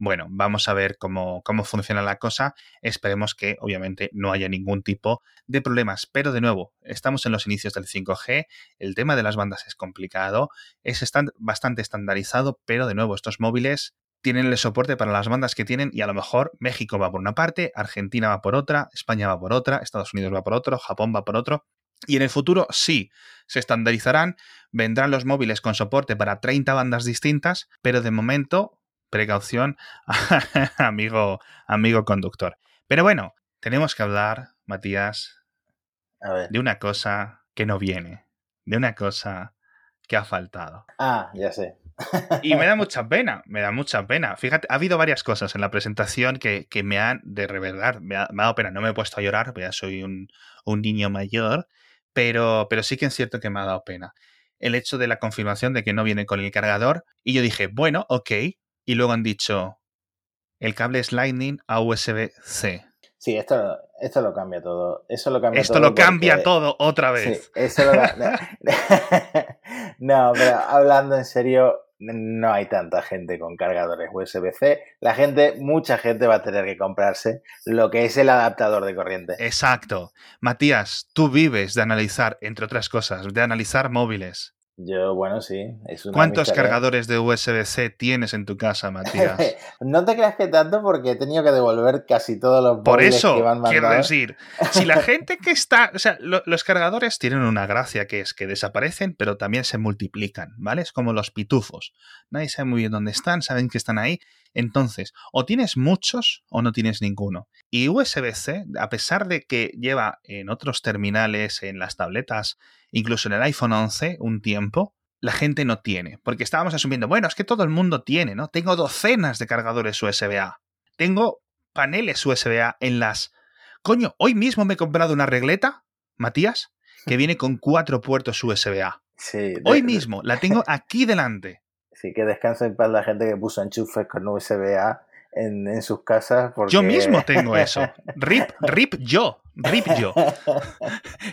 Bueno, vamos a ver cómo, cómo funciona la cosa. Esperemos que obviamente no haya ningún tipo de problemas. Pero de nuevo, estamos en los inicios del 5G, el tema de las bandas es complicado, es bastante estandarizado, pero de nuevo, estos móviles tienen el soporte para las bandas que tienen y a lo mejor México va por una parte, Argentina va por otra, España va por otra, Estados Unidos va por otro, Japón va por otro. Y en el futuro sí, se estandarizarán, vendrán los móviles con soporte para 30 bandas distintas, pero de momento, precaución, amigo, amigo conductor. Pero bueno, tenemos que hablar, Matías, de una cosa que no viene, de una cosa que ha faltado. Ah, ya sé. Y me da mucha pena, me da mucha pena. Fíjate, ha habido varias cosas en la presentación que, me han, de verdad, me ha, dado pena. No me he puesto a llorar, ya soy un, niño mayor, pero, pero sí que es cierto que me ha dado pena. El hecho de la confirmación de que no viene con el cargador, y yo dije, bueno, ok. Y luego han dicho, el cable es Lightning a USB-C. Sí, esto, esto lo cambia todo. Eso lo cambia esto lo cambia todo otra vez. Sí, eso lo... no, pero hablando en serio, no hay tanta gente con cargadores USB-C. La gente, mucha gente va a tener que comprarse lo que es el adaptador de corriente. Exacto. Matías, tú vives de analizar, entre otras cosas, de analizar móviles. Yo, bueno, sí. ¿Cuántos cargadores de USB-C tienes en tu casa, Matías? no te creas que tanto porque he tenido que devolver casi todos los Por eso, que van quiero decir, si la gente que está... O sea, los cargadores tienen una gracia que es que desaparecen, pero también se multiplican, ¿vale? Es como los pitufos. Nadie sabe muy bien dónde están, saben que están ahí. Entonces, o tienes muchos o no tienes ninguno. Y USB-C, a pesar de que lleva en otros terminales, en las tabletas, incluso en el iPhone 11 un tiempo, la gente no tiene. Porque estábamos asumiendo, bueno, es que todo el mundo tiene, ¿no? Tengo docenas de cargadores USB-A. Tengo paneles USB-A en las... Coño, hoy mismo me he comprado una regleta, Matías, que viene con cuatro puertos USB-A. Sí, hoy mismo, la tengo aquí delante. Sí, que descansa en paz la gente que puso enchufes con USB-A en, sus casas. Yo mismo tengo eso. Rip, rip yo. Rip yo.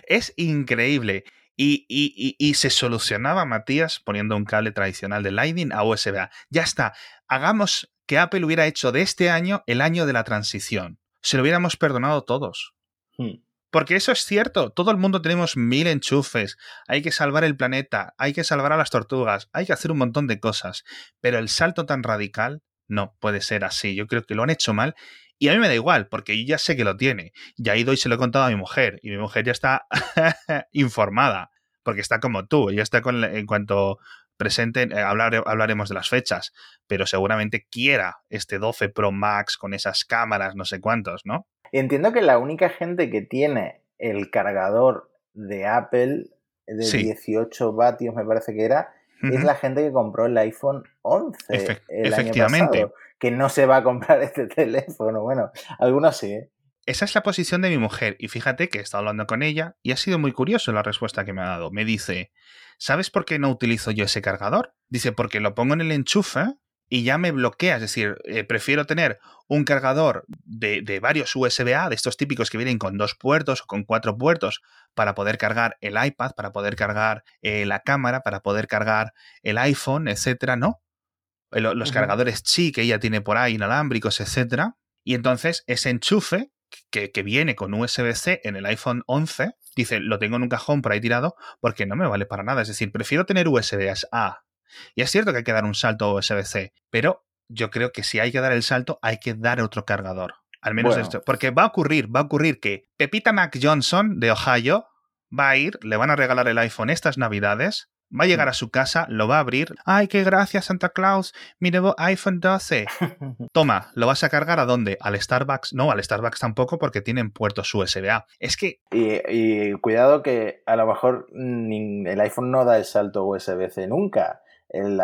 Es increíble. Y, se solucionaba, Matías, poniendo un cable tradicional de Lightning a USB-A. Ya está. Hagamos que Apple hubiera hecho de este año el año de la transición. Se lo hubiéramos perdonado todos. Hmm. Porque eso es cierto, todo el mundo tenemos mil enchufes, hay que salvar el planeta, hay que salvar a las tortugas, hay que hacer un montón de cosas, pero el salto tan radical no puede ser así, yo creo que lo han hecho mal y a mí me da igual, porque yo ya sé que lo tiene. Ya he ido y se lo he contado a mi mujer. Y mi mujer ya está informada, porque está como tú. Ya está con, en cuanto presenten, eh, hablaremos de las fechas, pero seguramente quiera este 12 Pro Max con esas cámaras, no sé cuántos, ¿no? Entiendo que la única gente que tiene el cargador de Apple de 18 vatios, me parece que era, es la gente que compró el iPhone 11 el efectivamente. Año pasado, que no se va a comprar este teléfono. Bueno, algunos sí. ¿eh? Esa es la posición de mi mujer y fíjate que he estado hablando con ella y ha sido muy curioso la respuesta que me ha dado. Me dice, ¿sabes por qué no utilizo yo ese cargador? Dice, porque lo pongo en el enchufe y ya me bloquea. Es decir, eh, prefiero tener un cargador de, varios USB-A, de estos típicos que vienen con dos puertos o con cuatro puertos, para poder cargar el iPad, para poder cargar eh, la cámara, para poder cargar el iPhone, etcétera, ¿no? Los cargadores Qi que ella tiene por ahí, inalámbricos, etcétera. Y entonces ese enchufe que, que viene con USB-C en el iPhone 11, dice, lo tengo en un cajón por ahí tirado porque no me vale para nada. Es decir, prefiero tener USB-A y es cierto que hay que dar un salto a USB-C, pero yo creo que si hay que dar el salto, hay que dar otro cargador. Al menos esto. Porque va a ocurrir, va a ocurrir que Pepita Mac Johnson de Ohio va a ir, le van a regalar el iPhone estas navidades, va a llegar mm. a su casa, lo va a abrir. ¡Ay, qué gracias, Santa Claus! Mi nuevo iPhone 12. Toma, ¿lo vas a cargar a dónde? ¿Al Starbucks? No, al Starbucks tampoco porque tienen puertos USB-A. Es que... Y, cuidado que a lo mejor el iPhone no da el salto USB-C nunca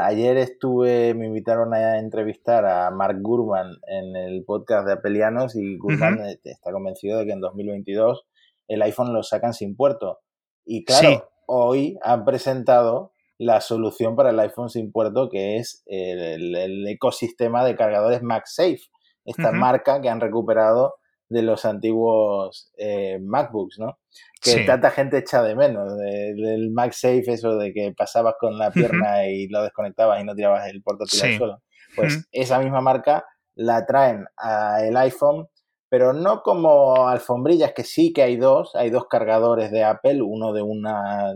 ayer estuve, me invitaron a entrevistar a Mark Gurman en el podcast de Apelianos y Gurman está convencido de que en 2022 el iPhone lo sacan sin puerto. Y claro, hoy han presentado la solución para el iPhone sin puerto que es el, ecosistema de cargadores MagSafe, esta marca que han recuperado de los antiguos eh, MacBooks, ¿no? Que tanta gente echa de menos, del MagSafe, eso de que pasabas con la pierna y lo desconectabas y no tirabas el portátil al suelo. Pues esa misma marca la traen al iPhone, pero no como alfombrillas, que sí que hay dos, hay dos cargadores de Apple, uno de una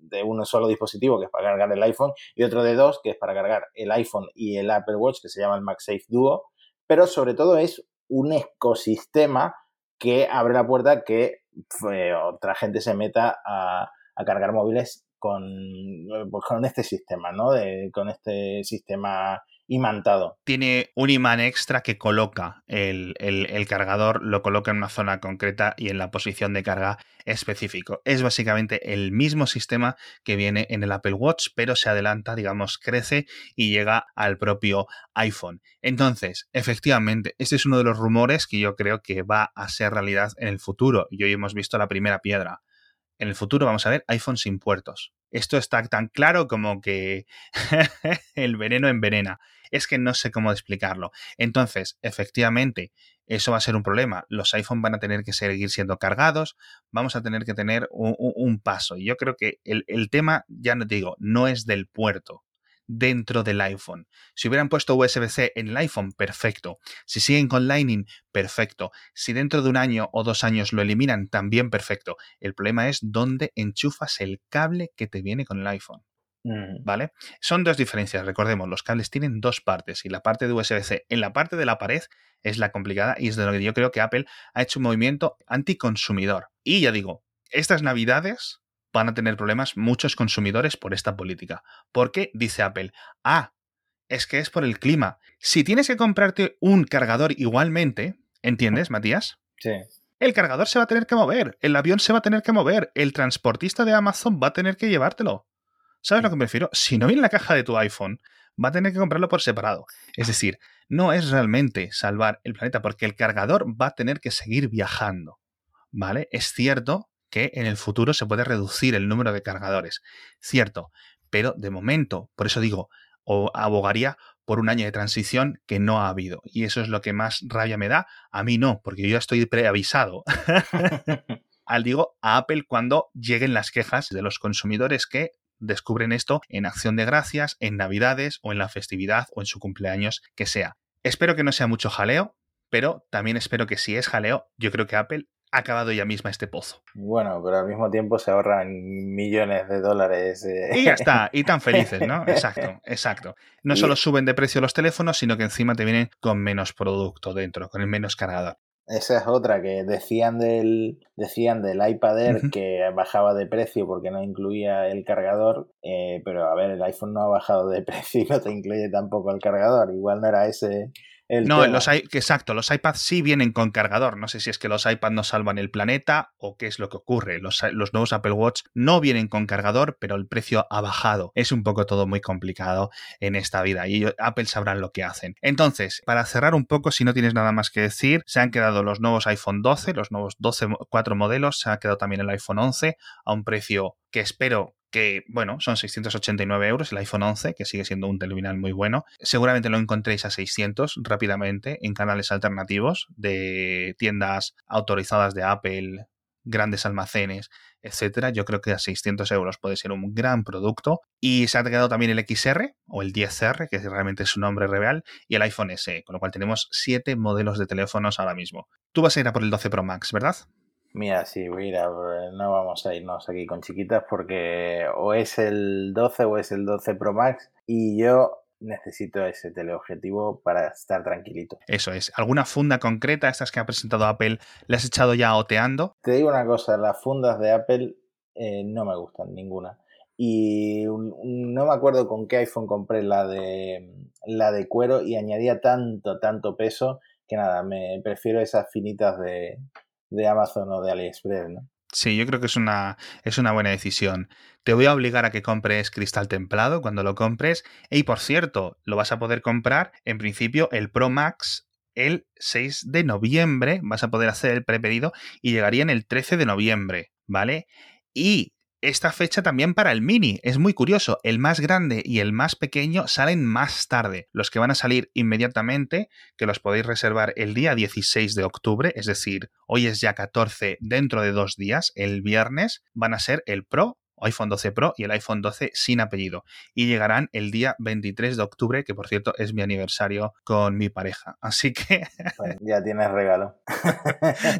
de un solo dispositivo que es para cargar el iPhone y otro de dos que es para cargar el iPhone y el Apple Watch que se llama el MagSafe Duo, pero sobre todo es un ecosistema que abre la puerta que eh, otra gente se meta a, a cargar móviles con, pues, con este sistema, ¿no? De, con este sistema imantado. Tiene un imán extra que coloca el, cargador, lo coloca en una zona concreta y en la posición de carga específico. Es básicamente el mismo sistema que viene en el Apple Watch, pero se adelanta, digamos, crece y llega al propio iPhone. Entonces, efectivamente, este es uno de los rumores que yo creo que va a ser realidad en el futuro. Y hoy hemos visto la primera piedra en el futuro vamos a ver iPhone sin puertos. Esto está tan claro como que el veneno envenena. Es que no sé cómo explicarlo. Entonces, efectivamente, eso va a ser un problema. Los iPhone van a tener que seguir siendo cargados, vamos a tener que tener un, paso. Y yo creo que el tema, ya no digo, no es del puerto dentro del iPhone. Si hubieran puesto USB-C en el iPhone, perfecto. Si siguen con Lightning, perfecto. Si dentro de un año o dos años lo eliminan, también perfecto. El problema es dónde enchufas el cable que te viene con el iPhone. Mm. ¿Vale? Son dos diferencias, recordemos, los cables tienen dos partes y la parte de USB-C en la parte de la pared es la complicada y es de lo que yo creo que Apple ha hecho un movimiento anticonsumidor. Y ya digo, estas navidades van a tener problemas muchos consumidores por esta política. ¿Por qué? Dice Apple. Ah, es que es por el clima. Si tienes que comprarte un cargador igualmente, ¿entiendes, Matías? Sí. El cargador se va a tener que mover, el avión se va a tener que mover, el transportista de Amazon va a tener que llevártelo. ¿Sabes lo que me refiero? Si no viene la caja de tu iPhone, va a tener que comprarlo por separado. Es decir, no es realmente salvar el planeta porque el cargador va a tener que seguir viajando. ¿Vale? Es cierto que en el futuro se puede reducir el número de cargadores. Cierto, pero de momento, por eso digo, o abogaría por un año de transición que no ha habido. Y eso es lo que más rabia me da. A mí no, porque yo ya estoy preavisado. Al digo a Apple cuando lleguen las quejas de los consumidores que descubren esto en acción de gracias, en navidades o en la festividad o en su cumpleaños que sea. Espero que no sea mucho jaleo, pero también espero que si es jaleo, yo creo que Apple acabado ya misma este pozo. Bueno, pero al mismo tiempo se ahorran millones de dólares. Y ya está, y tan felices, ¿no? Exacto, exacto. No solo suben de precio los teléfonos, sino que encima te vienen con menos producto dentro, con el menos cargador. Esa es otra que decían del decían del iPad Air que bajaba de precio porque no incluía el cargador, eh, pero a ver, el iPhone no ha bajado de precio y no te incluye tampoco el cargador. Igual no era ese no, los exacto, los iPads sí vienen con cargador. No sé si es que los iPads no salvan el planeta o qué es lo que ocurre. Los, los, nuevos Apple Watch no vienen con cargador, pero el precio ha bajado. Es un poco todo muy complicado en esta vida y Apple sabrán lo que hacen. Entonces, para cerrar un poco, si no tienes nada más que decir, se han quedado los nuevos iPhone 12, los nuevos 12, cuatro modelos, se ha quedado también el iPhone 11 a un precio que espero que, bueno, son 689 euros, el iPhone 11, que sigue siendo un terminal muy bueno. Seguramente lo encontréis a 600 rápidamente en canales alternativos de tiendas autorizadas de Apple, grandes almacenes, etcétera. Yo creo que a 600 euros puede ser un gran producto. Y se ha quedado también el XR o el 10R, que realmente es su nombre real, y el iPhone SE, con lo cual tenemos 7 modelos de teléfonos ahora mismo. Tú vas a ir a por el 12 Pro Max, ¿verdad? Mira, sí, mira, no vamos a irnos aquí con chiquitas porque o es el 12 o es el 12 Pro Max y yo necesito ese teleobjetivo para estar tranquilito. Eso es. ¿Alguna funda concreta, estas que ha presentado Apple, le has echado ya oteando? Te digo una cosa, las fundas de Apple eh, no me gustan ninguna. Y no me acuerdo con qué iPhone compré la de la de cuero y añadía tanto, tanto peso que nada, me prefiero esas finitas de, de Amazon o de AliExpress, ¿no? Sí, yo creo que es una, es una buena decisión. Te voy a obligar a que compres cristal templado cuando lo compres. Y por cierto, lo vas a poder comprar en principio el Pro Max el 6 de noviembre. Vas a poder hacer el prepedido y llegaría en el 13 de noviembre, ¿vale? Y esta fecha también para el mini. Es muy curioso, el más grande y el más pequeño salen más tarde. Los que van a salir inmediatamente, que los podéis reservar el día 16 de octubre, es decir, hoy es ya 14 dentro de dos días, el viernes, van a ser el Pro iPhone 12 Pro y el iPhone 12 sin apellido. Y llegarán el día 23 de octubre, que por cierto es mi aniversario con mi pareja. Así que... ya tienes regalo.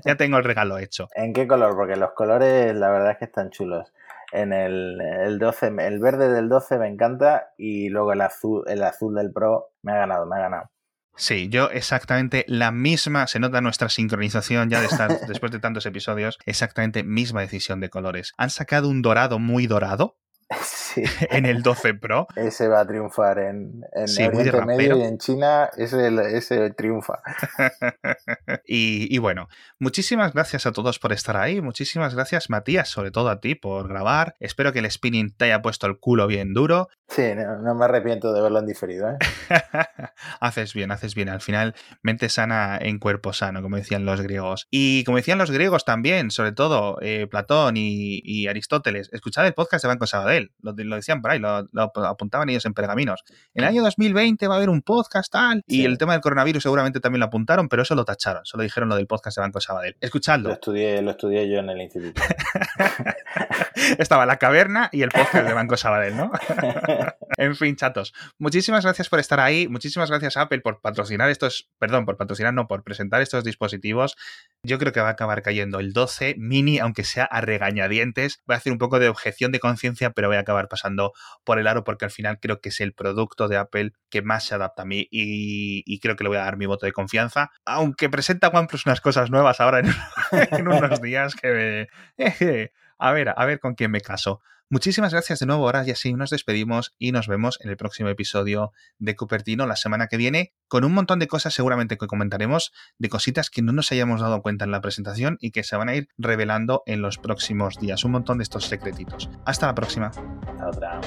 ya tengo el regalo hecho. ¿En qué color? Porque los colores la verdad es que están chulos. En el, el 12, el verde del 12 me encanta y luego el azul, el azul del Pro me ha ganado, me ha ganado. Sí, yo exactamente la misma, se nota nuestra sincronización ya de estar, después de tantos episodios, exactamente misma decisión de colores. Han sacado un dorado muy dorado, Sí. en el 12 Pro. Ese va a triunfar en, en Oriente Medio y en China, ese, ese triunfa. y, y, bueno, muchísimas gracias a todos por estar ahí. Muchísimas gracias, Matías, sobre todo a ti por grabar. Espero que el spinning te haya puesto el culo bien duro. Sí, no, me arrepiento de verlo en diferido. ¿eh? haces bien, haces bien. Al final, mente sana en cuerpo sano, como decían los griegos. Y como decían los griegos también, sobre todo eh, Platón y, y, Aristóteles, escuchad el podcast de Banco Sabadell. Lo, lo decían por ahí, lo, apuntaban ellos en pergaminos. En el año 2020 va a haber un podcast tal. Y el tema del coronavirus seguramente también lo apuntaron, pero eso lo tacharon. Solo dijeron lo del podcast de Banco Sabadell. Escuchadlo. Lo estudié, lo estudié yo en el instituto. Estaba la caverna y el podcast de Banco Sabadell, ¿no? en fin, chatos. Muchísimas gracias por estar ahí. Muchísimas gracias Apple por patrocinar estos, perdón, por patrocinar, no, por presentar estos dispositivos. Yo creo que va a acabar cayendo el 12 mini, aunque sea a regañadientes. Voy a hacer un poco de objeción de conciencia, pero voy a acabar pasando por el aro porque al final creo que es el producto de Apple que más se adapta a mí y, creo que le voy a dar mi voto de confianza. Aunque presenta OnePlus unas cosas nuevas ahora en, unos días que me... a ver, a ver con quién me caso. Muchísimas gracias de nuevo, ahora y así nos despedimos y nos vemos en el próximo episodio de Cupertino la semana que viene con un montón de cosas seguramente que comentaremos, de cositas que no nos hayamos dado cuenta en la presentación y que se van a ir revelando en los próximos días. Un montón de estos secretitos. Hasta la próxima. Otra.